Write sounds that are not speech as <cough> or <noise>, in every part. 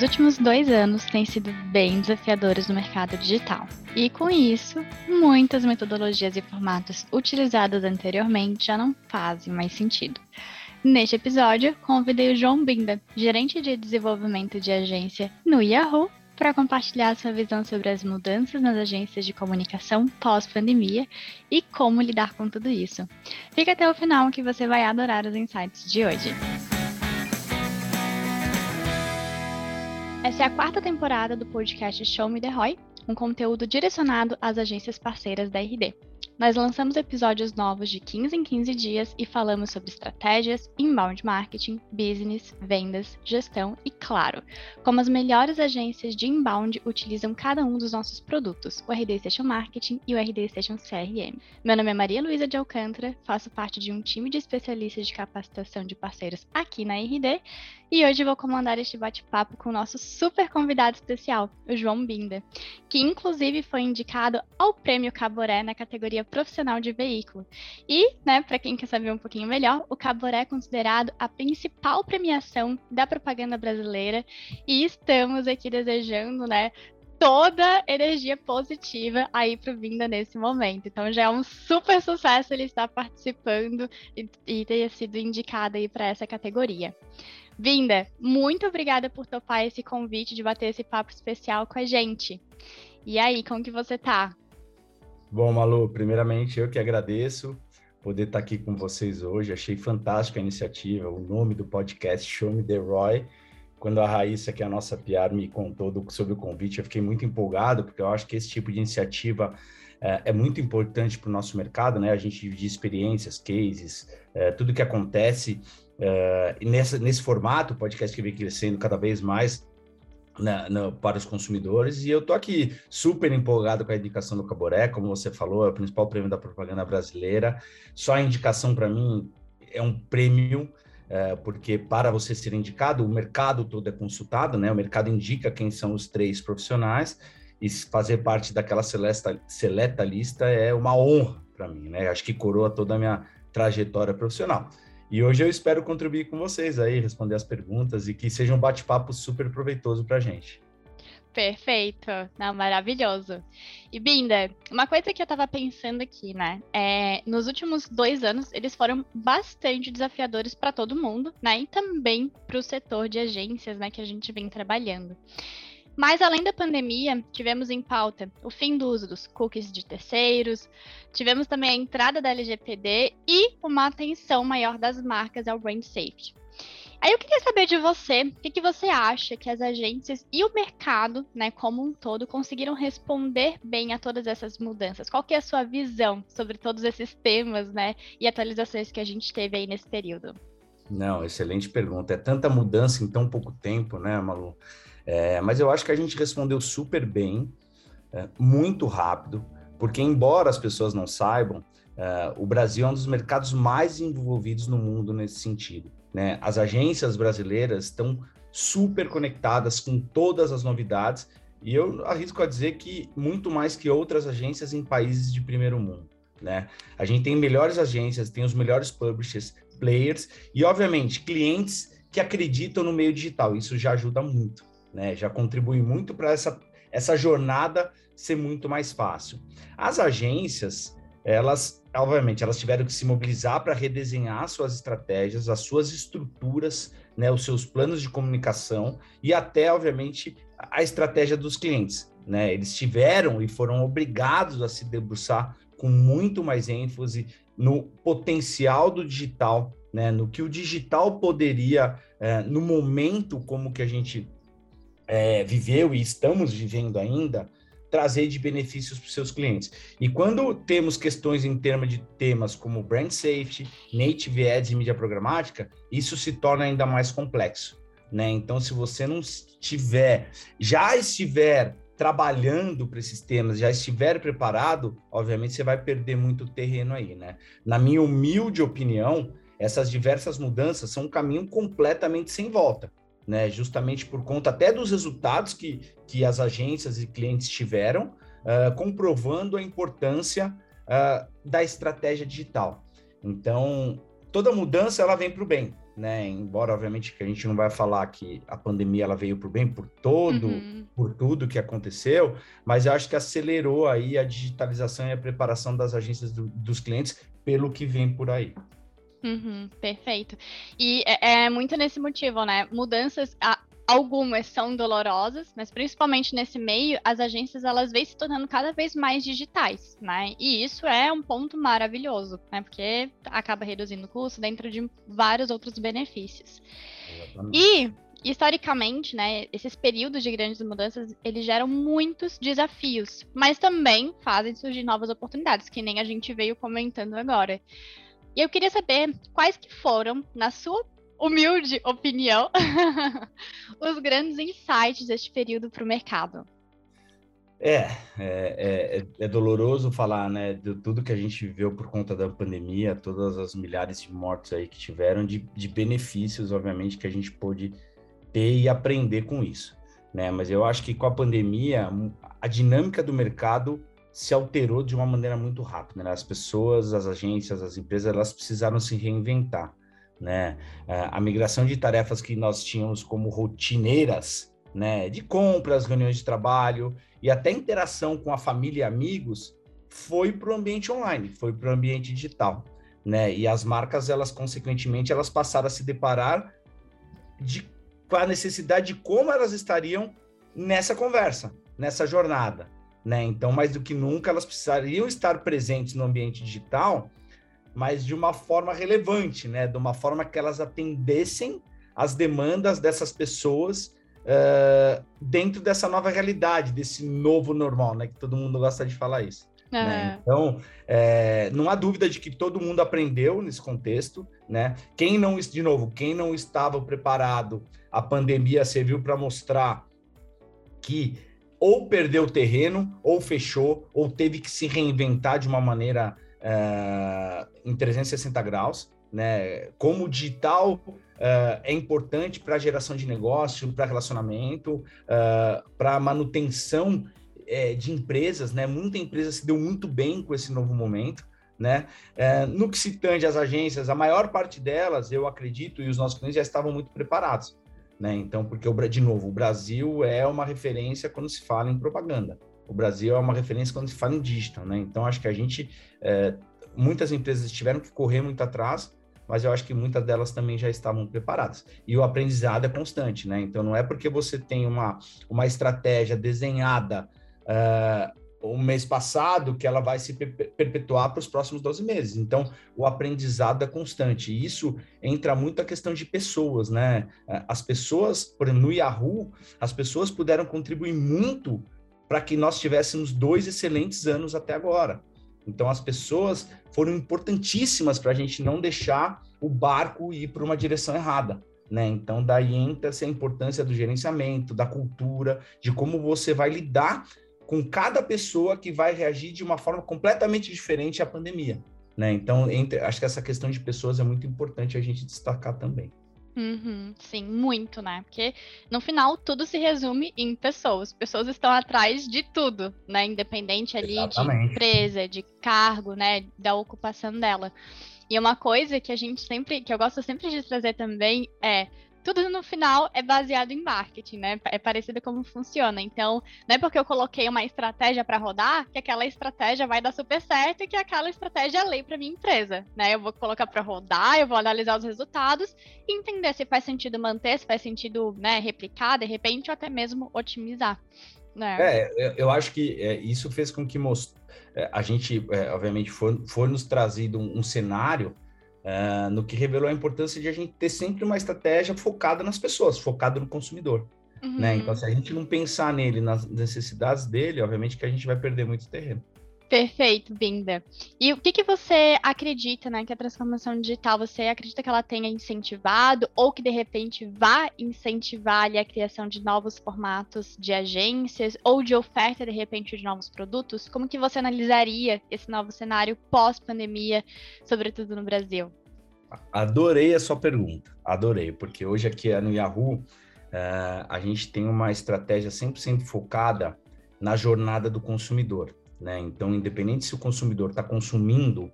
Os últimos dois anos têm sido bem desafiadores no mercado digital. E com isso, muitas metodologias e formatos utilizados anteriormente já não fazem mais sentido. Neste episódio, convidei o João Binda, gerente de desenvolvimento de agência no Yahoo, para compartilhar sua visão sobre as mudanças nas agências de comunicação pós-pandemia e como lidar com tudo isso. Fica até o final que você vai adorar os insights de hoje. Essa é a quarta temporada do podcast Show Me The Roy, um conteúdo direcionado às agências parceiras da RD. Nós lançamos episódios novos de 15 em 15 dias e falamos sobre estratégias, inbound marketing, business, vendas, gestão e, claro, como as melhores agências de inbound utilizam cada um dos nossos produtos, o RD Station Marketing e o RD Station CRM. Meu nome é Maria Luísa de Alcântara, faço parte de um time de especialistas de capacitação de parceiros aqui na RD e hoje vou comandar este bate-papo com o nosso super convidado especial, o João Binda, que inclusive foi indicado ao Prêmio Caboré na categoria profissional de veículo. E, né, para quem quer saber um pouquinho melhor, o Caboré é considerado a principal premiação da propaganda brasileira e estamos aqui desejando, né, toda energia positiva aí para o Vinda nesse momento. Então já é um super sucesso ele estar participando e, e ter sido indicado aí para essa categoria. Vinda, muito obrigada por topar esse convite de bater esse papo especial com a gente. E aí, como que você tá? Bom, Malu, primeiramente eu que agradeço poder estar aqui com vocês hoje. Achei fantástica a iniciativa, o nome do podcast Show Me The Roy. Quando a Raíssa, que é a nossa PR, me contou do, sobre o convite, eu fiquei muito empolgado, porque eu acho que esse tipo de iniciativa é, é muito importante para o nosso mercado, né? A gente dividir experiências, cases, é, tudo que acontece. É, nessa, nesse formato, o podcast que vem crescendo cada vez mais, na, na, para os consumidores. E eu tô aqui super empolgado com a indicação do Caboré, como você falou, é o principal prêmio da propaganda brasileira. Só a indicação para mim é um prêmio, é, porque para você ser indicado, o mercado todo é consultado, né? O mercado indica quem são os três profissionais e fazer parte daquela seleta, seleta lista é uma honra para mim, né? Acho que coroa toda a minha trajetória profissional. E hoje eu espero contribuir com vocês aí, responder as perguntas e que seja um bate-papo super proveitoso para a gente. Perfeito, não, maravilhoso. E Binda, uma coisa que eu estava pensando aqui, né? É, nos últimos dois anos, eles foram bastante desafiadores para todo mundo, né? E também para o setor de agências, né? Que a gente vem trabalhando. Mas além da pandemia, tivemos em pauta o fim do uso dos cookies de terceiros, tivemos também a entrada da LGPD e uma atenção maior das marcas ao brand safety. Aí eu queria saber de você, o que, que, você acha que as agências e o mercado, né, como um todo, conseguiram responder bem a todas essas mudanças? Qual que é a sua visão sobre todos esses temas, né, e atualizações que a gente teve aí nesse período? Não, excelente pergunta. É tanta mudança em tão pouco tempo, né, Malu? É, mas eu acho que a gente respondeu super bem, é, muito rápido, porque embora as pessoas não saibam, é, o Brasil é um dos mercados mais envolvidos no mundo nesse sentido. Né? As agências brasileiras estão super conectadas com todas as novidades e eu arrisco a dizer que muito mais que outras agências em países de primeiro mundo. Né? A gente tem melhores agências, tem os melhores publishers, players e, obviamente, clientes que acreditam no meio digital. Isso já ajuda muito né? Já contribui muito para essa, essa jornada ser muito mais fácil. As agências, elas, obviamente, elas tiveram que se mobilizar para redesenhar suas estratégias, as suas estruturas, né, os seus planos de comunicação e até, obviamente, a estratégia dos clientes. Né? Eles tiveram e foram obrigados a se debruçar com muito mais ênfase no potencial do digital, né? no que o digital poderia, é, no momento como que a gente é, viveu e estamos vivendo ainda, trazer de benefícios para os seus clientes. E quando temos questões em termos de temas como brand safety, native ads e mídia programática, isso se torna ainda mais complexo. Né? Então, se você não estiver, já estiver trabalhando para esses temas, já estiver preparado, obviamente você vai perder muito terreno aí, né? Na minha humilde opinião, essas diversas mudanças são um caminho completamente sem volta né? Justamente por conta até dos resultados que, que as agências e clientes tiveram, uh, comprovando a importância uh, da estratégia digital. Então, toda mudança ela vem para o bem, né? Embora obviamente que a gente não vai falar que a pandemia ela veio por bem por todo, uhum. por tudo que aconteceu, mas eu acho que acelerou aí a digitalização e a preparação das agências do, dos clientes pelo que vem por aí. Uhum, perfeito. E é, é, muito nesse motivo, né? Mudanças, a, algumas são dolorosas, mas principalmente nesse meio, as agências elas vêm se tornando cada vez mais digitais, né? E isso é um ponto maravilhoso, né? Porque acaba reduzindo o custo dentro de vários outros benefícios. Exatamente. E historicamente, né, esses períodos de grandes mudanças, eles geram muitos desafios, mas também fazem surgir novas oportunidades, que nem a gente veio comentando agora. E eu queria saber quais que foram, na sua humilde opinião, <laughs> os grandes insights deste período para o mercado. É, é, é, é, doloroso falar, né, de tudo que a gente viveu por conta da pandemia, todas as milhares de mortes aí que tiveram, de, de benefícios, obviamente, que a gente pôde ter e aprender com isso, né? Mas eu acho que com a pandemia, a dinâmica do mercado se alterou de uma maneira muito rápida. Né? As pessoas, as agências, as empresas, elas precisaram se reinventar. Né? É, a migração de tarefas que nós tínhamos como rotineiras, né, de compras, reuniões de trabalho e até interação com a família e amigos, foi para o ambiente online, foi para o ambiente digital. Né? E as marcas, elas consequentemente, elas passaram a se deparar de, com a necessidade de como elas estariam nessa conversa, nessa jornada né? Então, mais do que nunca, elas precisariam estar presentes no ambiente digital, mas de uma forma relevante, né? De uma forma que elas atendessem as demandas dessas pessoas uh, dentro dessa nova realidade, desse novo normal, né? Que todo mundo gosta de falar isso. É. Né? Então, é, não há dúvida de que todo mundo aprendeu nesse contexto, né? Quem não, de novo, quem não estava preparado, a pandemia serviu para mostrar que ou perdeu terreno, ou fechou, ou teve que se reinventar de uma maneira uh, em 360 graus. Né? Como o digital uh, é importante para geração de negócio, para relacionamento, uh, para manutenção de empresas, né? Muita empresa se deu muito bem com esse novo momento. Né? no que se tange às agências, a maior parte delas, eu acredito, e os nossos clientes já estavam muito preparados. Né? Então, porque, o, de novo, o Brasil é uma referência quando se fala em propaganda. O Brasil é uma referência quando se fala em digital, né? Então, acho que a gente, é, muitas empresas tiveram que correr muito atrás, mas eu acho que muitas delas também já estavam preparadas. E o aprendizado é constante, né? Então, não é porque você tem uma, uma estratégia desenhada uh, o mês passado que ela vai se perpetuar para os próximos 12 meses. Então, o aprendizado é constante. E isso entra muito a questão de pessoas, né? As pessoas, por exemplo, no Yahoo, as pessoas puderam contribuir muito para que nós tivéssemos dois excelentes anos até agora. Então, as pessoas foram importantíssimas para a gente não deixar o barco ir para uma direção errada. Né? Então, daí entra-se a importância do gerenciamento, da cultura, de como você vai lidar com cada pessoa que vai reagir de uma forma completamente diferente à pandemia. Né? Então, entre, acho que essa questão de pessoas é muito importante a gente destacar também. Uhum, sim, muito, né? Porque no final tudo se resume em pessoas. Pessoas estão atrás de tudo, né? Independente ali Exatamente. de empresa, de cargo, né? Da ocupação dela. E uma coisa que a gente sempre, que eu gosto sempre de trazer também é tudo no final é baseado em marketing, né? É parecido como funciona. Então, não é porque eu coloquei uma estratégia para rodar que aquela estratégia vai dar super certo e que aquela estratégia é lei para minha empresa, né? Eu vou colocar para rodar, eu vou analisar os resultados e entender se faz sentido manter, se faz sentido, né, replicar de repente ou até mesmo otimizar. Né? É, eu acho que é, isso fez com que most... É, a gente, é, obviamente, foi nos trazido um cenário Uh, no que revelou a importância de a gente ter sempre uma estratégia focada nas pessoas, focada no consumidor. Uhum. Né? Então, se a gente não pensar nele, nas necessidades dele, obviamente que a gente vai perder muito terreno. Perfeito, Binda. E o que, que você acredita, né, que a transformação digital, você acredita que ela tenha incentivado ou que de repente vá incentivar ali, a criação de novos formatos de agências ou de oferta de repente de novos produtos? Como que você analisaria esse novo cenário pós-pandemia, sobretudo no Brasil? Adorei a sua pergunta, adorei, porque hoje aqui no Yahoo uh, a gente tem uma estratégia 100% focada na jornada do consumidor. Né? Então, independente se o consumidor está consumindo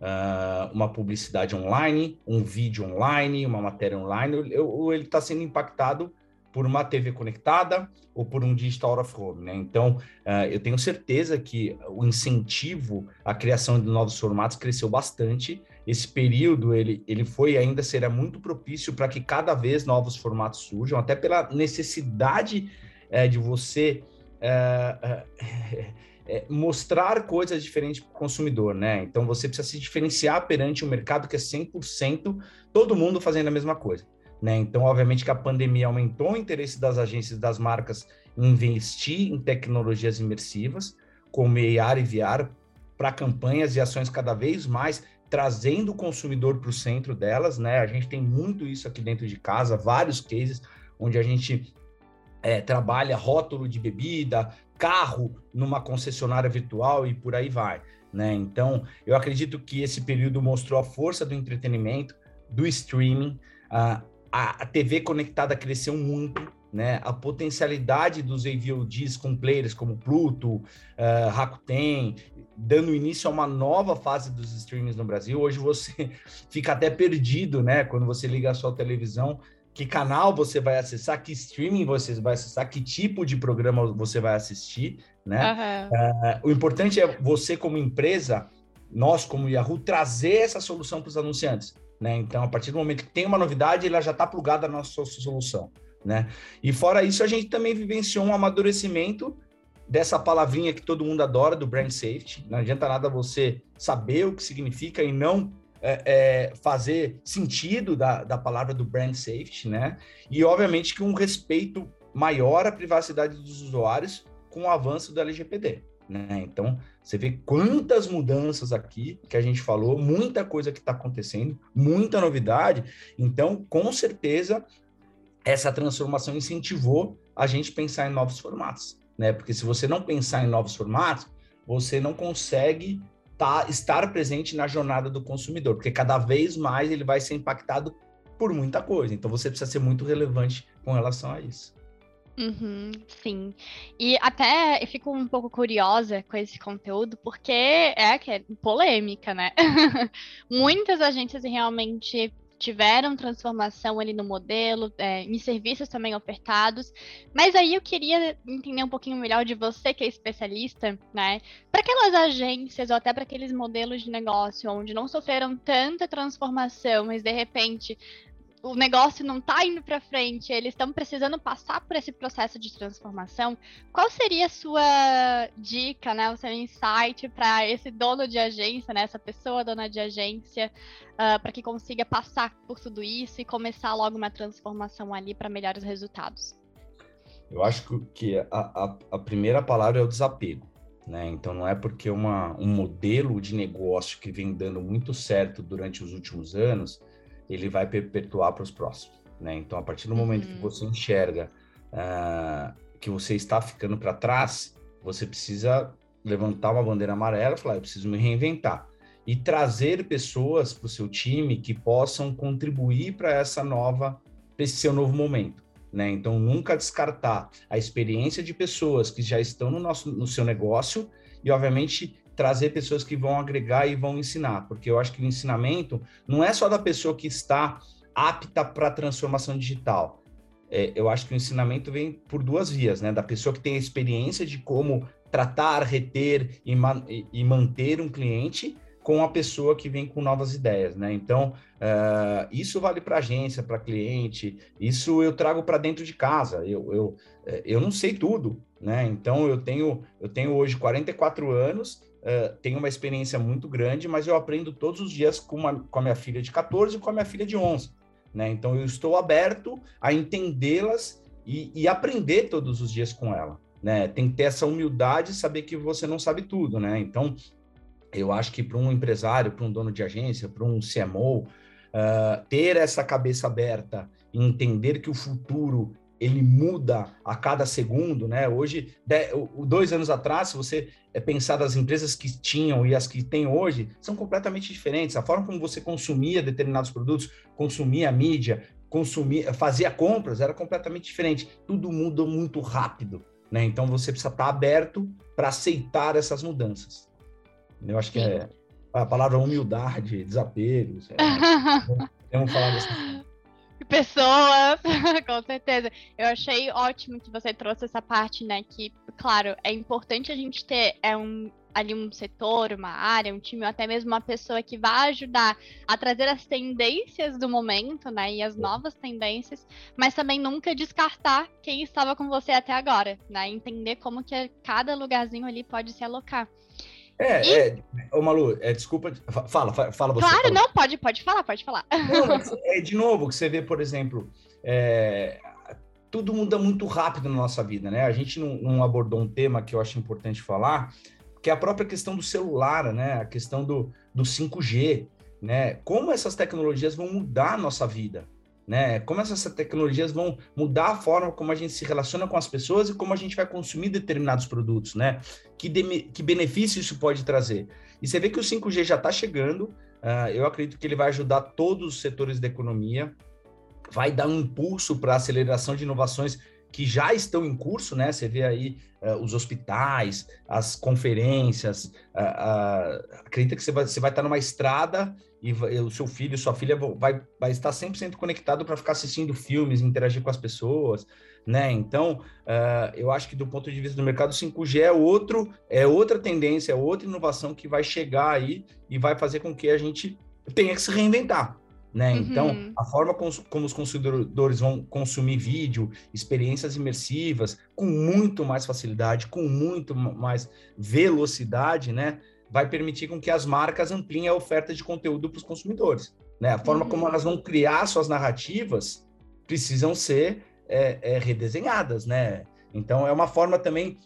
uh, uma publicidade online, um vídeo online, uma matéria online, ou ele está sendo impactado por uma TV conectada ou por um digital out of home, né? Então, uh, eu tenho certeza que o incentivo à criação de novos formatos cresceu bastante. Esse período, ele, ele foi ainda será muito propício para que cada vez novos formatos surjam, até pela necessidade uh, de você uh, mostrar coisas diferentes para o consumidor, né? Então, você precisa se diferenciar perante um mercado que é 100% todo mundo fazendo a mesma coisa. Né? Então, obviamente que a pandemia aumentou o interesse das agências das marcas em investir em tecnologias imersivas, como AR e VR, para campanhas e ações cada vez mais trazendo o consumidor para o centro delas, né? A gente tem muito isso aqui dentro de casa, vários cases onde a gente é, trabalha rótulo de bebida, carro numa concessionária virtual e por aí vai, né? Então, eu acredito que esse período mostrou a força do entretenimento, do streaming, uh, a, TV conectada cresceu muito, né? A potencialidade dos AVODs com players como Pluto, uh, Rakuten, dando início a uma nova fase dos streamings no Brasil. Hoje você <laughs> fica até perdido, né? Quando você liga a sua televisão, que canal você vai acessar, que streaming você vai acessar, que tipo de programa você vai assistir, né? Uhum. Uh, o importante é você como empresa, nós como Yahoo, trazer essa solução para os anunciantes. Né? Então, a partir do momento que tem uma novidade, ela já está plugada na nossa solução. Né? E fora isso, a gente também vivenciou um amadurecimento dessa palavrinha que todo mundo adora, do brand safety. Não adianta nada você saber o que significa e não é, é, fazer sentido da, da palavra do brand safety, né? E, obviamente, que um respeito maior à privacidade dos usuários com o avanço do LGPD. Né? Então, você vê quantas mudanças aqui que a gente falou, muita coisa que está acontecendo, muita novidade. Então, com certeza, essa transformação incentivou a gente pensar em novos formatos, né? Porque se você não pensar em novos formatos, você não consegue tá, estar presente na jornada do consumidor, porque cada vez mais ele vai ser impactado por muita coisa. Então, você precisa ser muito relevante com relação a isso. Uhum, sim. E até eu fico um pouco curiosa com esse conteúdo, porque é que é polêmica, né? <laughs> Muitas agências realmente tiveram transformação ali no modelo, é, em serviços também ofertados. Mas aí eu queria entender um pouquinho melhor de você, que é especialista, né? Para aquelas agências ou até para aqueles modelos de negócio onde não sofreram tanta transformação, mas de repente o negócio não está indo para frente, eles estão precisando passar por esse processo de transformação, qual seria a sua dica, né, o seu insight para esse dono de agência, né, essa pessoa dona de agência, uh, ah, para que consiga passar por tudo isso e começar logo uma transformação ali para melhores resultados? Eu acho que a, a, a primeira palavra é o desapego. Né? Então não é porque uma, um modelo de negócio que vem dando muito certo durante os últimos anos ele vai perpetuar para os próximos. Né? Então, a partir do momento uhum. que você enxerga uh, que você está ficando para trás, você precisa levantar uma bandeira amarela e falar: eu preciso me reinventar. E trazer pessoas para o seu time que possam contribuir para essa nova, para esse seu novo momento. Né? Então, nunca descartar a experiência de pessoas que já estão no, nosso, no seu negócio e, obviamente, trazer pessoas que vão agregar e vão ensinar, porque eu acho que o ensinamento não é só da pessoa que está apta para a transformação digital. É, eu acho que o ensinamento vem por duas vias, né? Da pessoa que tem a experiência de como tratar, reter e, e manter um cliente com a pessoa que vem com novas ideias, né? Então, uh, isso vale para agência, para cliente, isso eu trago para dentro de casa. Eu, eu, é, eu não sei tudo, né? Então, eu tenho, eu tenho hoje 44 anos uh, tenho uma experiência muito grande, mas eu aprendo todos os dias com, uma, com a minha filha de 14 e com a minha filha de 11. Né? Então, eu estou aberto a entendê-las e, e, aprender todos os dias com ela. Né? Tem que ter essa humildade e saber que você não sabe tudo. Né? Então, eu acho que para um empresário, para um dono de agência, para um CMO, uh, ter essa cabeça aberta e entender que o futuro ele muda a cada segundo, né? Hoje, dois anos atrás, se você é pensar das empresas que tinham e as que tem hoje, são completamente diferentes. A forma como você consumia determinados produtos, consumia mídia, consumia, fazia compras, era completamente diferente. Tudo muda muito rápido, né? Então você precisa estar aberto para aceitar essas mudanças. Eu acho que é, a palavra humildade, desapego. <laughs> Vamos falar dessa pessoas, <laughs> com certeza. Eu achei ótimo que você trouxe essa parte, né? Que, claro, é importante a gente ter é um, ali um setor, uma área, um time, ou até mesmo uma pessoa que vai ajudar a trazer as tendências do momento, né? E as novas tendências, mas também nunca descartar quem estava com você até agora, né? Entender como que cada lugarzinho ali pode se alocar. É, e... é, ô Malu, é, desculpa, fala, fala você. Claro, fala. não, pode, pode falar, pode falar. Não, <laughs> é de novo, que você vê, por exemplo, é, tudo muda muito rápido na nossa vida, né? A gente não, não, abordou um tema que eu acho importante falar, que é a própria questão do celular, né? A questão do, do 5G, né? Como essas tecnologias vão mudar a nossa vida, né? Como essas tecnologias vão mudar a forma como a gente se relaciona com as pessoas e como a gente vai consumir determinados produtos, né? Que, de, que benefício isso pode trazer? E você vê que o 5G já está chegando, uh, eu acredito que ele vai ajudar todos os setores da economia, vai dar um impulso para a aceleração de inovações que já estão em curso, né? Você vê aí uh, os hospitais, as conferências, uh, uh, acredita que você vai, você vai estar numa estrada e vai, o seu filho, sua filha vai, vai estar 100% conectado para ficar assistindo filmes, interagir com as pessoas, né? Então, eu acho que do ponto de vista do mercado 5G é outro, é outra tendência, é outra inovação que vai chegar aí e vai fazer com que a gente tenha que se reinventar, né? Então, uhum. Então, a forma como, os consumidores vão consumir vídeo, experiências imersivas, com muito mais facilidade, com muito mais velocidade, né? Vai permitir com que as marcas ampliem a oferta de conteúdo para os consumidores. Né? A forma uhum. como elas vão criar suas narrativas precisam ser é, é, redesenhadas, né? Então, é uma forma também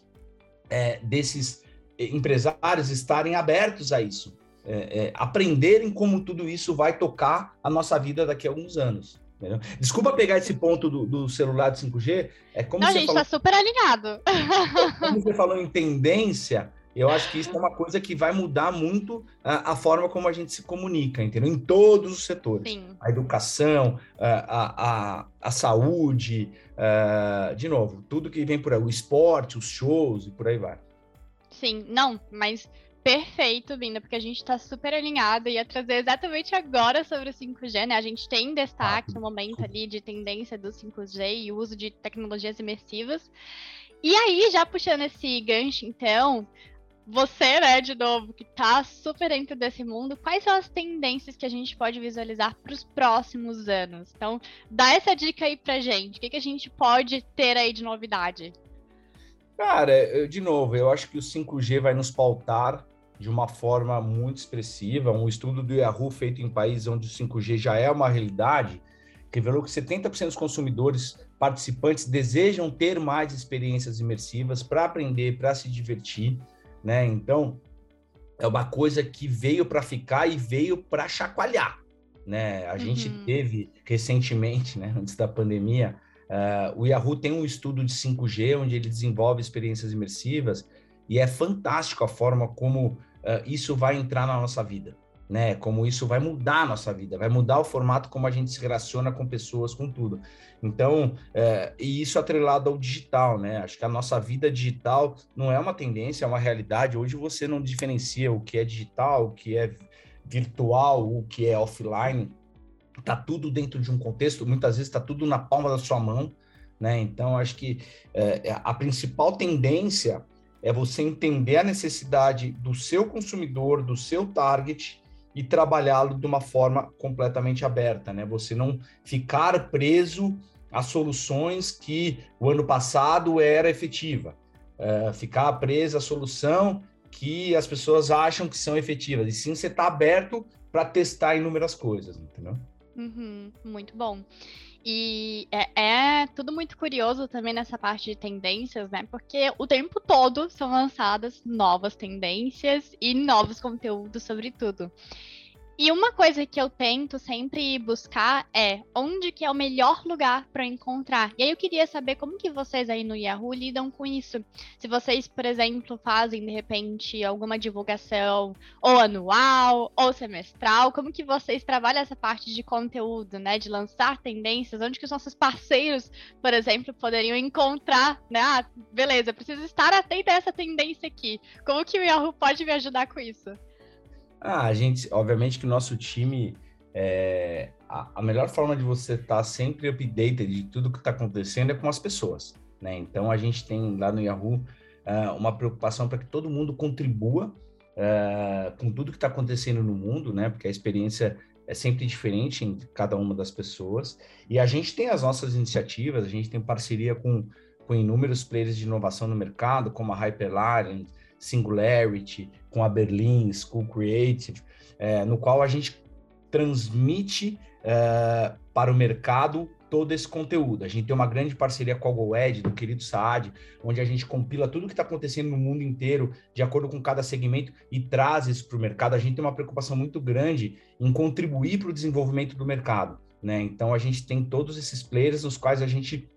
é, desses empresários estarem abertos a isso é, é, aprenderem como tudo isso vai tocar a nossa vida daqui a alguns anos. Entendeu? Desculpa pegar esse ponto do, do celular de 5G. É como Não, você a gente falou, tá super alinhado. <laughs> Como você falou em tendência, eu acho que isso é uma coisa que vai mudar muito a, a forma como a gente se comunica, entendeu? Em todos os setores. Sim. A educação, a, a, a saúde, a, de novo, tudo que vem por aí, o esporte, os shows e por aí vai. Sim, não, mas Perfeito, Binda, porque a gente está super alinhado e ia trazer exatamente agora sobre o 5G, né? A gente tem em destaque o um momento ali de tendência do 5G e uso de tecnologias imersivas. E aí, já puxando esse gancho, então, você, né, de novo, que está super dentro desse mundo, quais são as tendências que a gente pode visualizar para os próximos anos? Então, dá essa dica aí pra gente. O que, que a gente pode ter aí de novidade? Cara, de novo, eu acho que o 5G vai nos pautar de uma forma muito expressiva. Um estudo do Yahoo feito em países onde o 5G já é uma realidade revelou que 70% dos consumidores participantes desejam ter mais experiências imersivas para aprender, para se divertir, né? Então, é uma coisa que veio para ficar e veio para chacoalhar, né? A uhum. gente teve recentemente, né, antes da pandemia, uh, o Yahoo tem um estudo de 5G onde ele desenvolve experiências imersivas e é fantástico a forma como uh, isso vai entrar na nossa vida, né? Como isso vai mudar a nossa vida, vai mudar o formato como a gente se relaciona com pessoas, com tudo. Então, uh, e isso atrelado ao digital, né? Acho que a nossa vida digital não é uma tendência, é uma realidade. Hoje você não diferencia o que é digital, o que é virtual, o que é offline. Tá tudo dentro de um contexto, muitas vezes está tudo na palma da sua mão, né? Então, acho que uh, a principal tendência é você entender a necessidade do seu consumidor, do seu target e trabalhá-lo de uma forma completamente aberta, né? Você não ficar preso a soluções que o ano passado era efetiva, é, ficar preso à solução que as pessoas acham que são efetivas, e sim você está aberto para testar inúmeras coisas, entendeu? Uhum, muito bom. E é, é, tudo muito curioso também nessa parte de tendências, né? Porque o tempo todo são lançadas novas tendências e novos conteúdos sobre tudo. E uma coisa que eu tento sempre buscar é onde que é o melhor lugar para encontrar. E aí eu queria saber como que vocês aí no Yahoo lidam com isso. Se vocês, por exemplo, fazem de repente alguma divulgação ou anual ou semestral, como que vocês trabalham essa parte de conteúdo, né, de lançar tendências, onde que os nossos parceiros, por exemplo, poderiam encontrar, né? Ah, beleza, preciso estar atento a essa tendência aqui. Como que o Yahoo pode me ajudar com isso? Ah, a gente, obviamente que o nosso time, é, a, a, melhor forma de você estar tá sempre updated de tudo que está acontecendo é com as pessoas, né? Então a gente tem lá no Yahoo uh, uma preocupação para que todo mundo contribua uh, com tudo que está acontecendo no mundo, né? Porque a experiência é sempre diferente em cada uma das pessoas. E a gente tem as nossas iniciativas, a gente tem parceria com, com inúmeros players de inovação no mercado, como a Hyperline, Singularity, com a Berlin School Creative, é, no qual a gente transmite é, para o mercado todo esse conteúdo. A gente tem uma grande parceria com a GoEd, do querido Saad, onde a gente compila tudo o que está acontecendo no mundo inteiro, de acordo com cada segmento, e traz isso para o mercado. A gente tem uma preocupação muito grande em contribuir para o desenvolvimento do mercado. Né? Então, a gente tem todos esses players nos quais a gente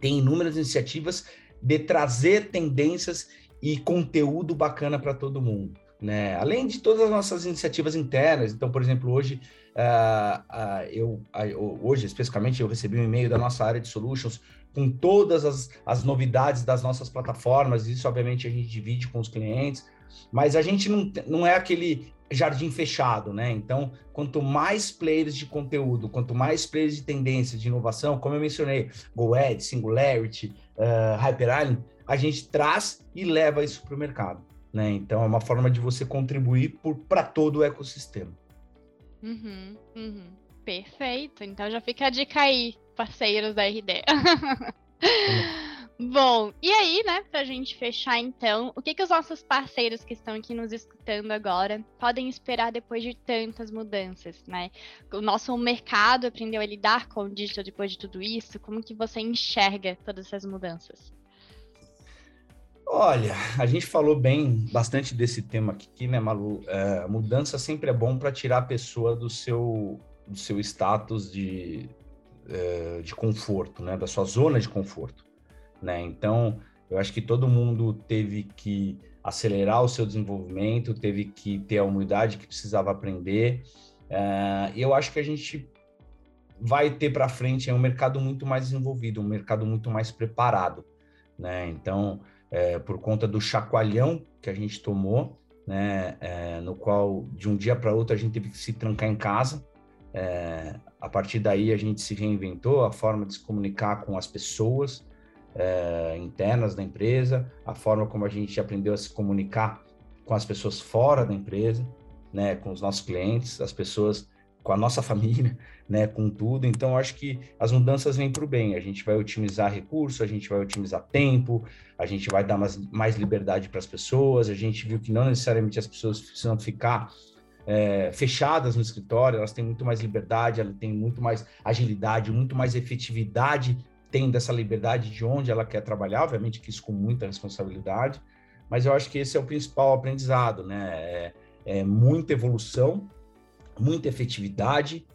tem inúmeras iniciativas de trazer tendências e conteúdo bacana para todo mundo. Né? Além de todas as nossas iniciativas internas. Então, por exemplo, hoje, uh, uh, eu, uh, hoje especificamente, eu recebi um e-mail da nossa área de solutions com todas as, as novidades das nossas plataformas. Isso, obviamente, a gente divide com os clientes, mas a gente não, não é aquele jardim fechado, né? Então, quanto mais players de conteúdo, quanto mais players de tendência, de inovação, como eu mencionei, GoEd, Singularity, uh, Hyper Island, a gente traz e leva isso para o mercado. Né? Então é uma forma de você contribuir para todo o ecossistema. Uhum, uhum. Perfeito. Então já fica a dica aí, parceiros da RD. <laughs> Bom, e aí, né, para a gente fechar então, o que, que os nossos parceiros que estão aqui nos escutando agora podem esperar depois de tantas mudanças, né? O nosso mercado aprendeu a lidar com o digital depois de tudo isso, como que você enxerga todas essas mudanças? Olha, a gente falou bem bastante desse tema aqui, né, Malu? É, mudança sempre é bom para tirar a pessoa do seu, do seu status de, é, de conforto, né, da sua zona de conforto, né? Então, eu acho que todo mundo teve que acelerar o seu desenvolvimento, teve que ter a humildade que precisava aprender. É, e eu acho que a gente vai ter para frente é um mercado muito mais desenvolvido, um mercado muito mais preparado, né? Então, é, por conta do chacoalhão que a gente tomou, né, é, no qual de um dia para outro a gente teve que se trancar em casa. É, a partir daí a gente se reinventou a forma de se comunicar com as pessoas é, internas da empresa, a forma como a gente aprendeu a se comunicar com as pessoas fora da empresa, né, com os nossos clientes, as pessoas com a nossa <laughs> família, né, com tudo. Então, acho que as mudanças vêm para o bem. A gente vai otimizar recursos, a gente vai otimizar tempo, a gente vai dar mais, mais liberdade para as pessoas. A gente viu que não necessariamente as pessoas precisam ficar é, fechadas no escritório, elas têm muito mais liberdade, elas têm muito mais agilidade, muito mais efetividade, tendo essa liberdade de onde ela quer trabalhar, obviamente que isso com muita responsabilidade, mas eu acho que esse é o principal aprendizado, né? É, é muita evolução, muita efetividade,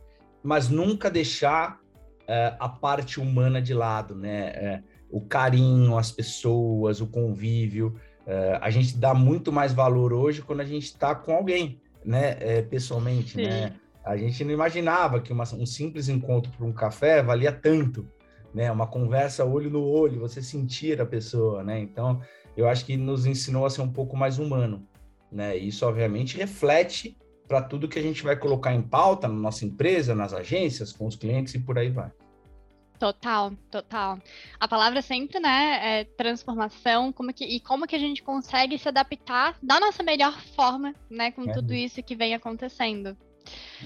mas nunca deixar é, a parte humana de lado, né? É, o carinho, as pessoas, o convívio. É, a gente dá muito mais valor hoje quando a gente está com alguém, né? É, pessoalmente, né? Sim. né? A gente não imaginava que uma, um simples encontro por um café valia tanto, né? Uma conversa olho no olho, você sentir a pessoa, né? Então, eu acho que nos ensinou a ser um pouco mais humano, né? Isso, obviamente, reflete para tudo que a gente vai colocar em pauta na nossa empresa, nas agências, com os clientes e por aí vai. Total, total. A palavra sempre, né, é transformação, como que, e como que a gente consegue se adaptar da nossa melhor forma, né, com é. tudo isso que vem acontecendo.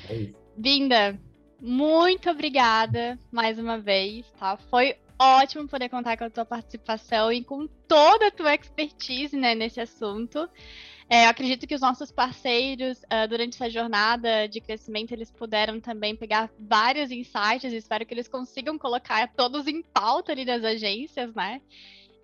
É isso. Binda, muito obrigada mais uma vez, tá? Foi ótimo poder contar com a tua participação e com toda a tua expertise, né, nesse assunto. É, acredito que os nossos parceiros, uh, durante essa jornada de crescimento, eles puderam também pegar vários insights. Espero que eles consigam colocar todos em pauta ali das agências, né?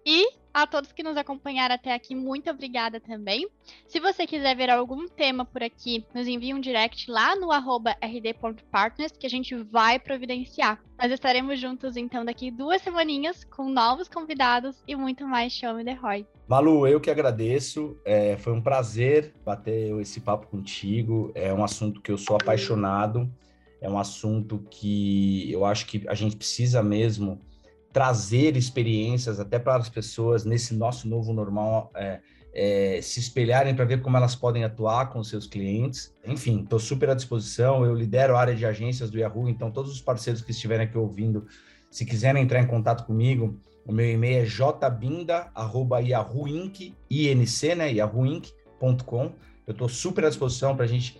E a todos que nos acompanharam até aqui, muito obrigada também. Se você quiser ver algum tema por aqui, nos envie um direct lá no rd.partners que a gente vai providenciar. Nós estaremos juntos então daqui duas semaninhas com novos convidados e muito mais Show Me The Roy. Malu, eu que agradeço. É, foi um prazer bater esse papo contigo. É um assunto que eu sou apaixonado. É um assunto que eu acho que a gente precisa mesmo trazer experiências até para as pessoas nesse nosso novo normal é, é, se espelharem para ver como elas podem atuar com seus clientes. Enfim, estou super à disposição. Eu lidero a área de agências do Yahoo, então todos os parceiros que estiverem aqui ouvindo, se quiserem entrar em contato comigo, o meu e-mail é jbinda@yahooinc, inc, né, yahooinc.com. Eu estou super à disposição para a gente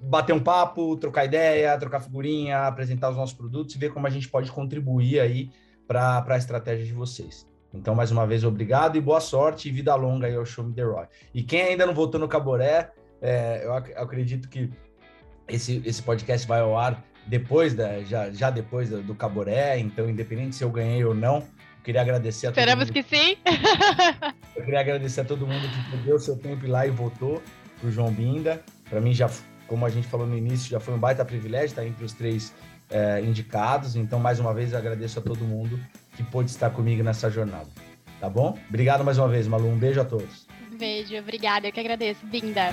bater um papo, trocar ideia, trocar figurinha, apresentar os nossos produtos e ver como a gente pode contribuir aí para a estratégia de vocês. Então, mais uma vez, obrigado e boa sorte e vida longa aí ao Show Me The Roy. E quem ainda não votou no Caboré, é, eu ac acredito que esse, esse podcast vai ao ar depois da, já, já depois do, do Caboré, então, independente se eu ganhei ou não, eu queria agradecer a Esperamos que sim. <laughs> eu queria agradecer a todo mundo que deu seu tempo lá e votou pro João Binda. Para mim, já, como a gente falou no início, já foi um baita privilégio estar entre os três é, indicados. Então, mais uma vez, eu agradeço a todo mundo que pôde estar comigo nessa jornada. Tá bom? Obrigado mais uma vez, Malu. Um beijo a todos. Beijo, obrigada. Eu que agradeço. Binda.